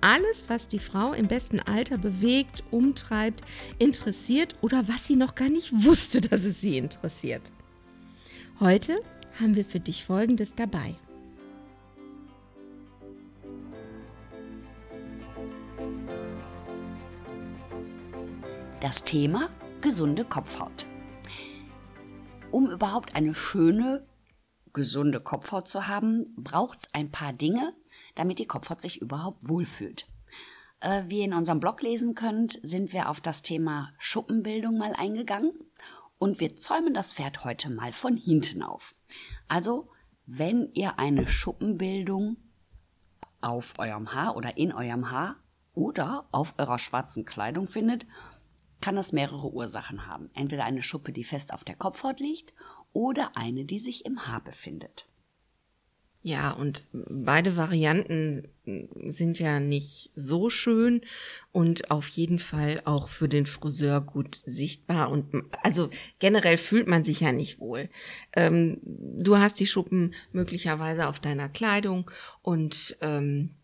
alles, was die Frau im besten Alter bewegt, umtreibt, interessiert oder was sie noch gar nicht wusste, dass es sie interessiert. Heute haben wir für dich Folgendes dabei. Das Thema gesunde Kopfhaut. Um überhaupt eine schöne, gesunde Kopfhaut zu haben, braucht es ein paar Dinge, damit die Kopfhaut sich überhaupt wohlfühlt. Äh, wie ihr in unserem Blog lesen könnt, sind wir auf das Thema Schuppenbildung mal eingegangen und wir zäumen das Pferd heute mal von hinten auf. Also, wenn ihr eine Schuppenbildung auf eurem Haar oder in eurem Haar oder auf eurer schwarzen Kleidung findet, kann das mehrere Ursachen haben. Entweder eine Schuppe, die fest auf der Kopfhaut liegt oder eine, die sich im Haar befindet. Ja, und beide Varianten sind ja nicht so schön und auf jeden Fall auch für den Friseur gut sichtbar. Und also generell fühlt man sich ja nicht wohl. Ähm, du hast die Schuppen möglicherweise auf deiner Kleidung und ähm,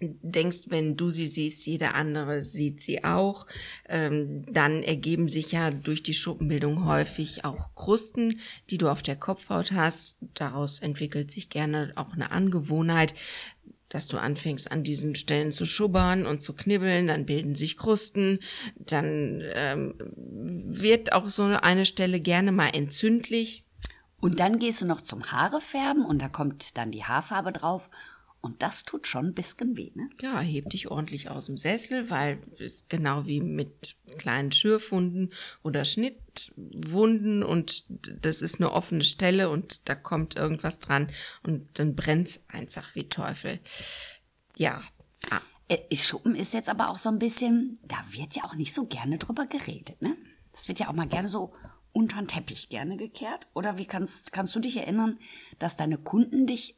denkst, wenn du sie siehst, jeder andere sieht sie auch, ähm, dann ergeben sich ja durch die Schuppenbildung häufig auch Krusten, die du auf der Kopfhaut hast. Daraus entwickelt sich gerne auch eine Angewohnheit, dass du anfängst an diesen Stellen zu schubbern und zu knibbeln, dann bilden sich Krusten, dann ähm, wird auch so eine Stelle gerne mal entzündlich. Und dann gehst du noch zum Haare färben und da kommt dann die Haarfarbe drauf und das tut schon ein bisschen weh, ne? Ja, heb dich ordentlich aus dem Sessel, weil es genau wie mit kleinen Schürfwunden oder Schnittwunden und das ist eine offene Stelle und da kommt irgendwas dran und dann brennt's einfach wie Teufel. Ja. Ah. Äh, Schuppen ist jetzt aber auch so ein bisschen, da wird ja auch nicht so gerne drüber geredet, ne? Das wird ja auch mal gerne so unter den Teppich gerne gekehrt. Oder wie kannst, kannst du dich erinnern, dass deine Kunden dich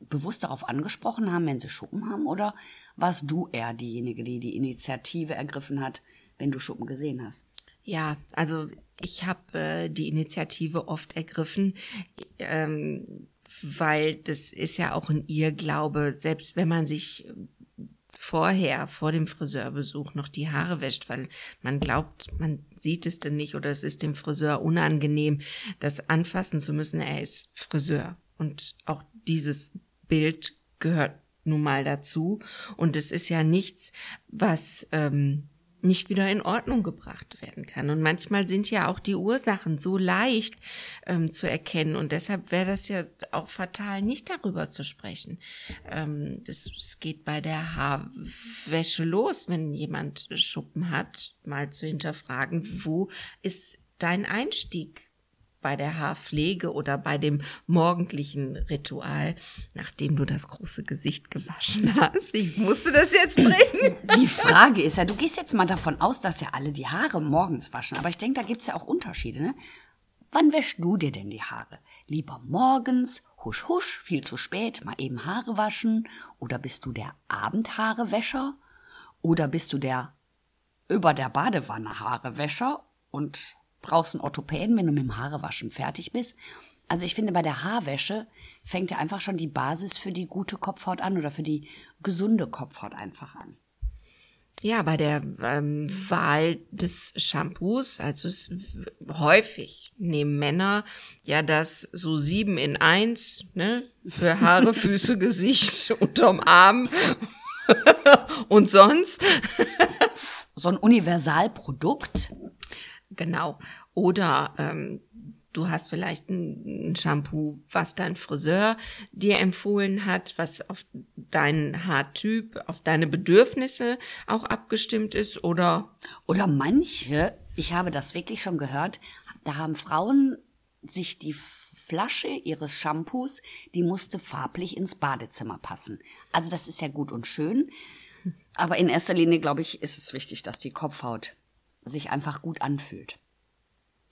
bewusst darauf angesprochen haben, wenn sie Schuppen haben? Oder warst du eher diejenige, die die Initiative ergriffen hat, wenn du Schuppen gesehen hast? Ja, also ich habe äh, die Initiative oft ergriffen, ähm, weil das ist ja auch ein Irrglaube, selbst wenn man sich vorher, vor dem Friseurbesuch noch die Haare wäscht, weil man glaubt, man sieht es denn nicht oder es ist dem Friseur unangenehm, das anfassen zu müssen. Er ist Friseur. Und auch dieses Bild gehört nun mal dazu. Und es ist ja nichts, was ähm, nicht wieder in Ordnung gebracht werden kann. Und manchmal sind ja auch die Ursachen so leicht ähm, zu erkennen. Und deshalb wäre das ja auch fatal, nicht darüber zu sprechen. Ähm, das, das geht bei der Haarwäsche los, wenn jemand Schuppen hat, mal zu hinterfragen, wo ist dein Einstieg bei der Haarpflege oder bei dem morgendlichen Ritual, nachdem du das große Gesicht gewaschen hast. Ich musste das jetzt bringen. Die Frage ist ja, du gehst jetzt mal davon aus, dass ja alle die Haare morgens waschen, aber ich denke, da gibt es ja auch Unterschiede. Ne? Wann wäschst du dir denn die Haare? Lieber morgens, husch husch, viel zu spät, mal eben Haare waschen? Oder bist du der Abendhaarewäscher? Oder bist du der über der Badewanne Haarewäscher und brauchst einen Orthopäden, wenn du mit dem Haarewaschen fertig bist. Also ich finde, bei der Haarwäsche fängt ja einfach schon die Basis für die gute Kopfhaut an oder für die gesunde Kopfhaut einfach an. Ja, bei der ähm, Wahl des Shampoos, also es, häufig nehmen Männer ja das so sieben in eins, ne, für Haare, Füße, Gesicht, unterm Arm und sonst. so ein Universalprodukt. Genau. Oder ähm, du hast vielleicht ein, Shampoo, was dein Friseur dir empfohlen hat, was auf deinen Haartyp, auf deine Bedürfnisse auch abgestimmt ist oder oder manche, ich habe das wirklich schon gehört, da haben Frauen sich die Flasche ihres Shampoos, die musste farblich ins Badezimmer passen. Also das ist ja gut und schön. Aber in erster Linie, glaube ich, ist es wichtig, dass die Kopfhaut sich einfach gut anfühlt.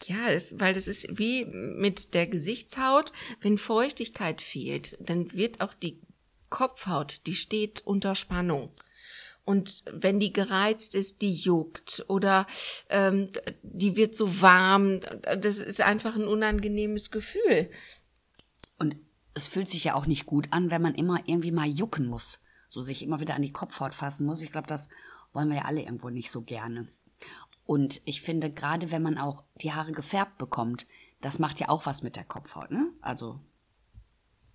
Ja, es, weil das ist wie mit der Gesichtshaut, wenn Feuchtigkeit fehlt, dann wird auch die Kopfhaut, die steht unter Spannung. Und wenn die gereizt ist, die juckt oder ähm, die wird so warm, das ist einfach ein unangenehmes Gefühl. Und es fühlt sich ja auch nicht gut an, wenn man immer irgendwie mal jucken muss, so sich immer wieder an die Kopfhaut fassen muss. Ich glaube, das wollen wir ja alle irgendwo nicht so gerne. Und ich finde, gerade wenn man auch die Haare gefärbt bekommt, das macht ja auch was mit der Kopfhaut, ne? Also.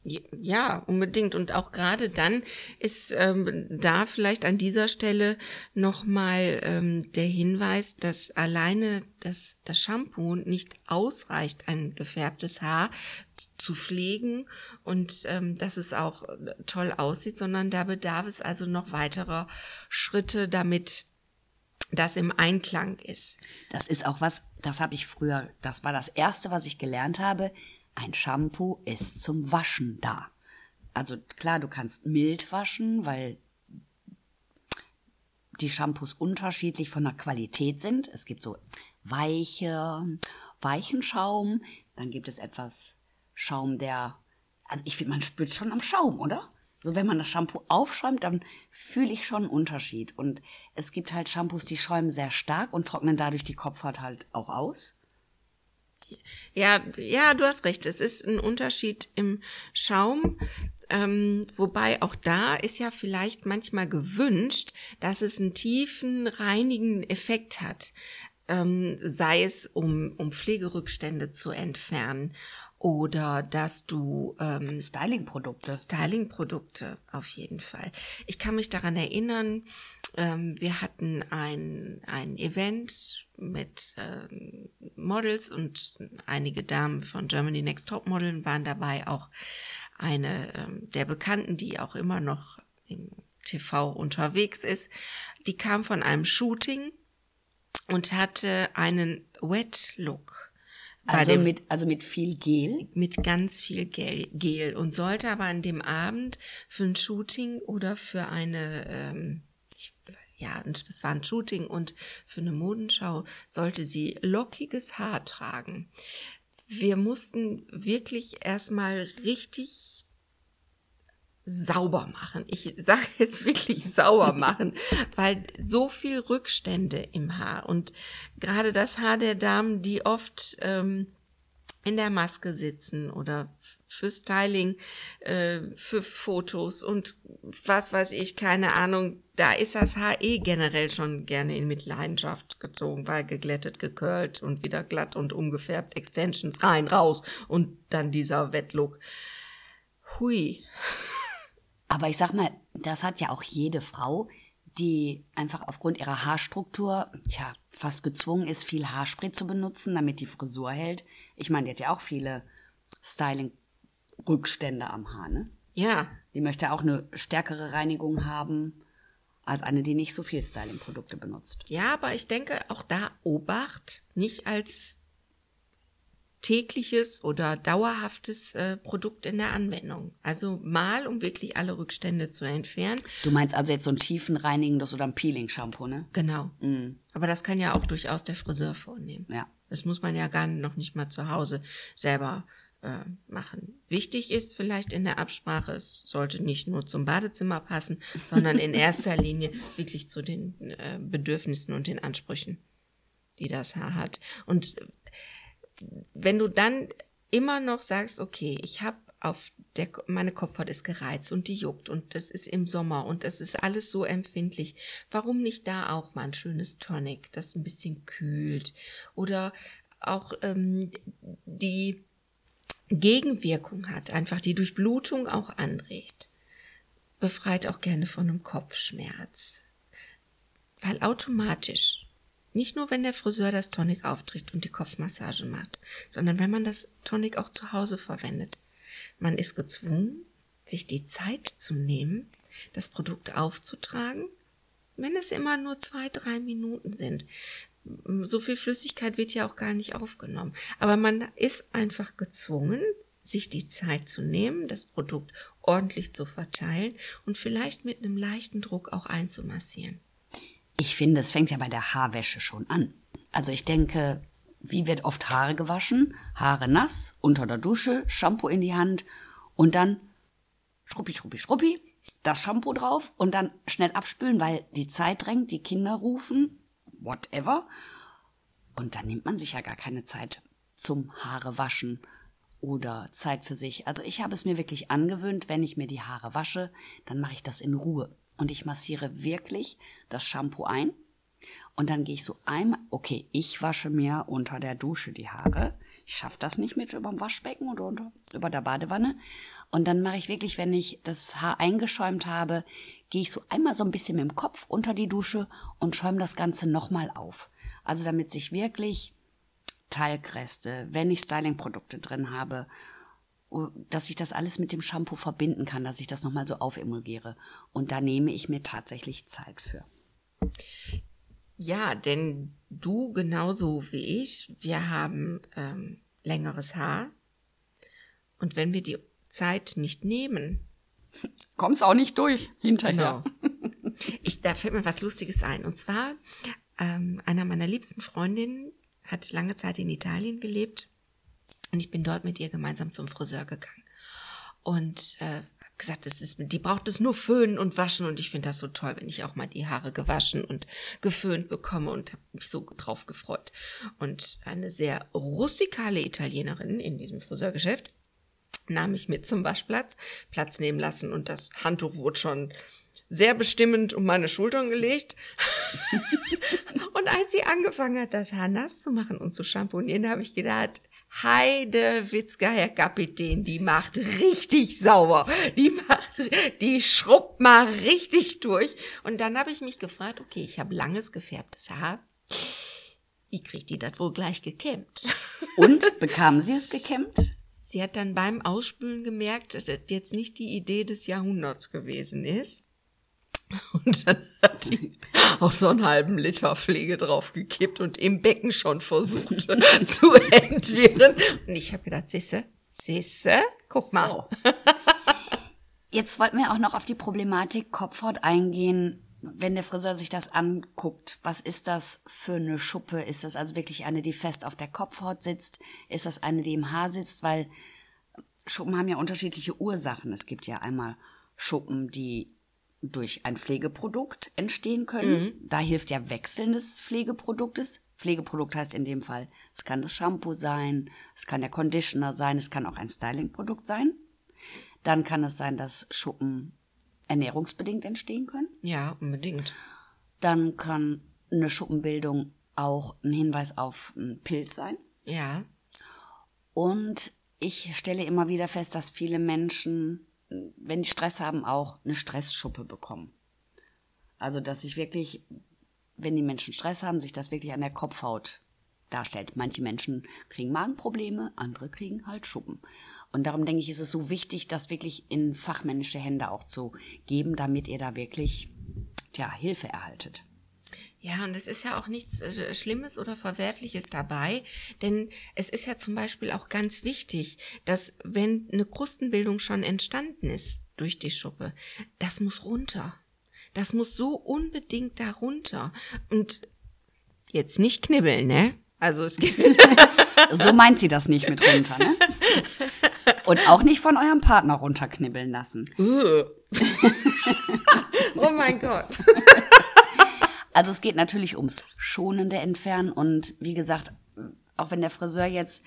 Ja, unbedingt. Und auch gerade dann ist ähm, da vielleicht an dieser Stelle nochmal ähm, der Hinweis, dass alleine das, das Shampoo nicht ausreicht, ein gefärbtes Haar zu pflegen und ähm, dass es auch toll aussieht, sondern da bedarf es also noch weiterer Schritte, damit das im Einklang ist. Das ist auch was, das habe ich früher, das war das erste, was ich gelernt habe. Ein Shampoo ist zum Waschen da. Also klar, du kannst mild waschen, weil die Shampoos unterschiedlich von der Qualität sind. Es gibt so weiche, weichen Schaum, dann gibt es etwas Schaum, der, also ich finde, man spürt schon am Schaum, oder? So, wenn man das Shampoo aufschäumt, dann fühle ich schon einen Unterschied. Und es gibt halt Shampoos, die schäumen sehr stark und trocknen dadurch die Kopfhaut halt auch aus. Ja, ja, du hast recht. Es ist ein Unterschied im Schaum. Ähm, wobei auch da ist ja vielleicht manchmal gewünscht, dass es einen tiefen, reinigen Effekt hat. Ähm, sei es, um, um Pflegerückstände zu entfernen oder dass du ähm, Styling-Produkte. Styling-Produkte auf jeden Fall. Ich kann mich daran erinnern, ähm, wir hatten ein, ein Event mit ähm, Models und einige Damen von Germany Next Top Modeln waren dabei, auch eine ähm, der Bekannten, die auch immer noch im TV unterwegs ist. Die kam von einem Shooting und hatte einen Wet Look also mit, also mit viel Gel? Mit ganz viel Gel, Gel. Und sollte aber an dem Abend für ein Shooting oder für eine, ähm, ich, ja, es war ein Shooting und für eine Modenschau sollte sie lockiges Haar tragen. Wir mussten wirklich erstmal richtig sauber machen. Ich sage jetzt wirklich sauber machen, weil so viel Rückstände im Haar und gerade das Haar der Damen, die oft ähm, in der Maske sitzen oder für Styling, äh, für Fotos und was weiß ich, keine Ahnung, da ist das Haar eh generell schon gerne in Mitleidenschaft gezogen, weil geglättet, gekurlt und wieder glatt und umgefärbt, Extensions rein, raus und dann dieser Wettlook. Hui. Aber ich sag mal, das hat ja auch jede Frau, die einfach aufgrund ihrer Haarstruktur, tja, fast gezwungen ist, viel Haarspray zu benutzen, damit die Frisur hält. Ich meine, die hat ja auch viele Styling-Rückstände am Haar, ne? Ja. Die möchte auch eine stärkere Reinigung haben als eine, die nicht so viel Styling-Produkte benutzt. Ja, aber ich denke, auch da Obacht, nicht als tägliches oder dauerhaftes äh, Produkt in der Anwendung. Also mal, um wirklich alle Rückstände zu entfernen. Du meinst also jetzt so ein tiefenreinigendes oder ein Peeling-Shampoo, ne? Genau. Mm. Aber das kann ja auch durchaus der Friseur vornehmen. Ja. Das muss man ja gar noch nicht mal zu Hause selber äh, machen. Wichtig ist vielleicht in der Absprache, es sollte nicht nur zum Badezimmer passen, sondern in erster Linie wirklich zu den äh, Bedürfnissen und den Ansprüchen, die das Haar hat. Und wenn du dann immer noch sagst, okay, ich habe auf der, meine Kopfhaut ist gereizt und die juckt und das ist im Sommer und das ist alles so empfindlich. Warum nicht da auch mal ein schönes Tonic, das ein bisschen kühlt oder auch ähm, die Gegenwirkung hat, einfach die Durchblutung auch anregt. Befreit auch gerne von einem Kopfschmerz. Weil automatisch nicht nur, wenn der Friseur das Tonic aufträgt und die Kopfmassage macht, sondern wenn man das Tonic auch zu Hause verwendet. Man ist gezwungen, sich die Zeit zu nehmen, das Produkt aufzutragen, wenn es immer nur zwei, drei Minuten sind. So viel Flüssigkeit wird ja auch gar nicht aufgenommen. Aber man ist einfach gezwungen, sich die Zeit zu nehmen, das Produkt ordentlich zu verteilen und vielleicht mit einem leichten Druck auch einzumassieren. Ich finde, es fängt ja bei der Haarwäsche schon an. Also ich denke, wie wird oft Haare gewaschen? Haare nass, unter der Dusche, Shampoo in die Hand und dann schruppi, schruppi, schruppi, das Shampoo drauf und dann schnell abspülen, weil die Zeit drängt, die Kinder rufen, whatever. Und dann nimmt man sich ja gar keine Zeit zum Haare waschen oder Zeit für sich. Also ich habe es mir wirklich angewöhnt, wenn ich mir die Haare wasche, dann mache ich das in Ruhe. Und ich massiere wirklich das Shampoo ein. Und dann gehe ich so einmal, okay, ich wasche mir unter der Dusche die Haare. Ich schaffe das nicht mit über dem Waschbecken oder unter, über der Badewanne. Und dann mache ich wirklich, wenn ich das Haar eingeschäumt habe, gehe ich so einmal so ein bisschen mit dem Kopf unter die Dusche und schäume das Ganze nochmal auf. Also damit sich wirklich Talgreste, wenn ich Stylingprodukte drin habe, dass ich das alles mit dem Shampoo verbinden kann, dass ich das nochmal so aufemulgiere. Und da nehme ich mir tatsächlich Zeit für. Ja, denn du genauso wie ich, wir haben ähm, längeres Haar. Und wenn wir die Zeit nicht nehmen. Kommst auch nicht durch hinterher. Genau. Ich, da fällt mir was Lustiges ein. Und zwar, ähm, einer meiner liebsten Freundinnen hat lange Zeit in Italien gelebt und ich bin dort mit ihr gemeinsam zum Friseur gegangen. Und äh, gesagt, das ist, die braucht es nur föhnen und waschen und ich finde das so toll, wenn ich auch mal die Haare gewaschen und geföhnt bekomme und habe mich so drauf gefreut. Und eine sehr rustikale Italienerin in diesem Friseurgeschäft nahm ich mit zum Waschplatz, Platz nehmen lassen und das Handtuch wurde schon sehr bestimmend um meine Schultern gelegt. und als sie angefangen hat, das Haar nass zu machen und zu shampoonieren, habe ich gedacht, Heide Witzka, Herr Kapitän, die macht richtig sauber. Die macht, die schrubbt mal richtig durch. Und dann habe ich mich gefragt, okay, ich habe langes gefärbtes Haar. Wie kriegt die das wohl gleich gekämmt? Und bekam sie es gekämmt? Sie hat dann beim Ausspülen gemerkt, dass das jetzt nicht die Idee des Jahrhunderts gewesen ist. Und dann hat die auch so einen halben Liter Pflege draufgekippt und im Becken schon versucht zu entwirren. Und ich habe gedacht, siehste, siehste, guck mal. So. Jetzt wollten wir auch noch auf die Problematik Kopfhaut eingehen. Wenn der Friseur sich das anguckt, was ist das für eine Schuppe? Ist das also wirklich eine, die fest auf der Kopfhaut sitzt? Ist das eine, die im Haar sitzt? Weil Schuppen haben ja unterschiedliche Ursachen. Es gibt ja einmal Schuppen, die durch ein Pflegeprodukt entstehen können. Mhm. Da hilft ja Wechseln des Pflegeproduktes. Pflegeprodukt heißt in dem Fall, es kann das Shampoo sein, es kann der Conditioner sein, es kann auch ein Stylingprodukt sein. Dann kann es sein, dass Schuppen ernährungsbedingt entstehen können. Ja, unbedingt. Dann kann eine Schuppenbildung auch ein Hinweis auf einen Pilz sein. Ja. Und ich stelle immer wieder fest, dass viele Menschen wenn die Stress haben, auch eine Stressschuppe bekommen. Also, dass sich wirklich, wenn die Menschen Stress haben, sich das wirklich an der Kopfhaut darstellt. Manche Menschen kriegen Magenprobleme, andere kriegen halt Schuppen. Und darum denke ich, ist es so wichtig, das wirklich in fachmännische Hände auch zu geben, damit ihr da wirklich, tja, Hilfe erhaltet. Ja, und es ist ja auch nichts äh, Schlimmes oder Verwerfliches dabei, denn es ist ja zum Beispiel auch ganz wichtig, dass wenn eine Krustenbildung schon entstanden ist durch die Schuppe, das muss runter. Das muss so unbedingt da runter. Und jetzt nicht knibbeln, ne? Also es gibt. so meint sie das nicht mit runter, ne? Und auch nicht von eurem Partner runterknibbeln lassen. oh mein Gott. Also es geht natürlich ums schonende Entfernen und wie gesagt, auch wenn der Friseur jetzt,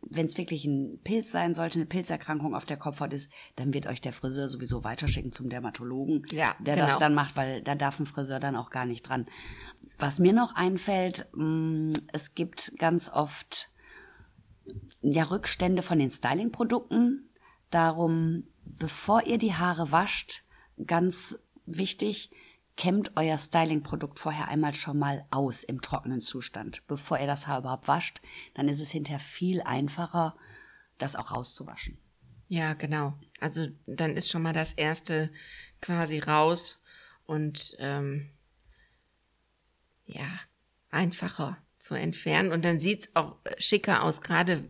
wenn es wirklich ein Pilz sein sollte, eine Pilzerkrankung auf der Kopfhaut ist, dann wird euch der Friseur sowieso weiterschicken zum Dermatologen, ja, der genau. das dann macht, weil da darf ein Friseur dann auch gar nicht dran. Was mir noch einfällt, mm, es gibt ganz oft ja Rückstände von den Stylingprodukten. Darum, bevor ihr die Haare wascht, ganz wichtig, kämmt euer Styling-Produkt vorher einmal schon mal aus im trockenen Zustand, bevor ihr das Haar überhaupt wascht. Dann ist es hinterher viel einfacher, das auch rauszuwaschen. Ja, genau. Also dann ist schon mal das erste quasi raus und ähm, ja, einfacher zu entfernen. Und dann sieht es auch schicker aus, gerade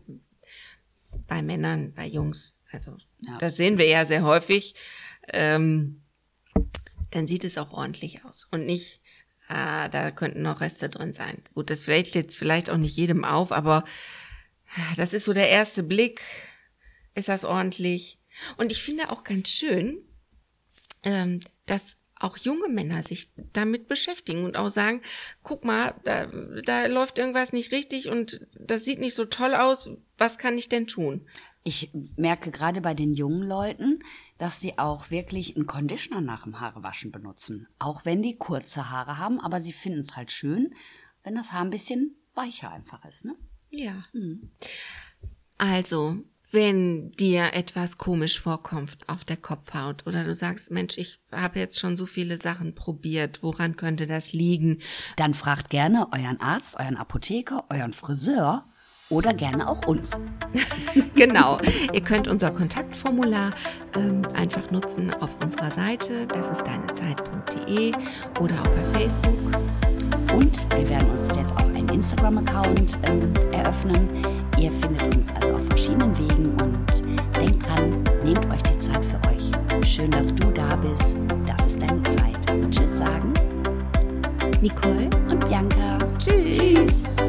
bei Männern, bei Jungs. Also ja. das sehen wir ja sehr häufig, ähm, dann sieht es auch ordentlich aus und nicht, ah, da könnten noch Reste drin sein. Gut, das fällt jetzt vielleicht auch nicht jedem auf, aber das ist so der erste Blick. Ist das ordentlich? Und ich finde auch ganz schön, ähm, dass auch junge Männer sich damit beschäftigen und auch sagen, guck mal, da, da läuft irgendwas nicht richtig und das sieht nicht so toll aus, was kann ich denn tun? Ich merke gerade bei den jungen Leuten, dass sie auch wirklich einen Conditioner nach dem Haarewaschen benutzen. Auch wenn die kurze Haare haben, aber sie finden es halt schön, wenn das Haar ein bisschen weicher einfach ist, ne? Ja. Mhm. Also, wenn dir etwas komisch vorkommt auf der Kopfhaut oder du sagst, Mensch, ich habe jetzt schon so viele Sachen probiert, woran könnte das liegen? Dann fragt gerne euren Arzt, euren Apotheker, euren Friseur oder gerne auch uns. genau. Ihr könnt unser Kontaktformular ähm, einfach nutzen auf unserer Seite. Das ist deinezeit.de oder auch bei Facebook. Und wir werden uns jetzt auch einen Instagram-Account ähm, eröffnen. Ihr findet uns also auf verschiedenen Wegen und denkt dran, nehmt euch die Zeit für euch. Schön, dass du da bist. Das ist deine Zeit. Tschüss sagen Nicole und Bianca. Tschüss. tschüss.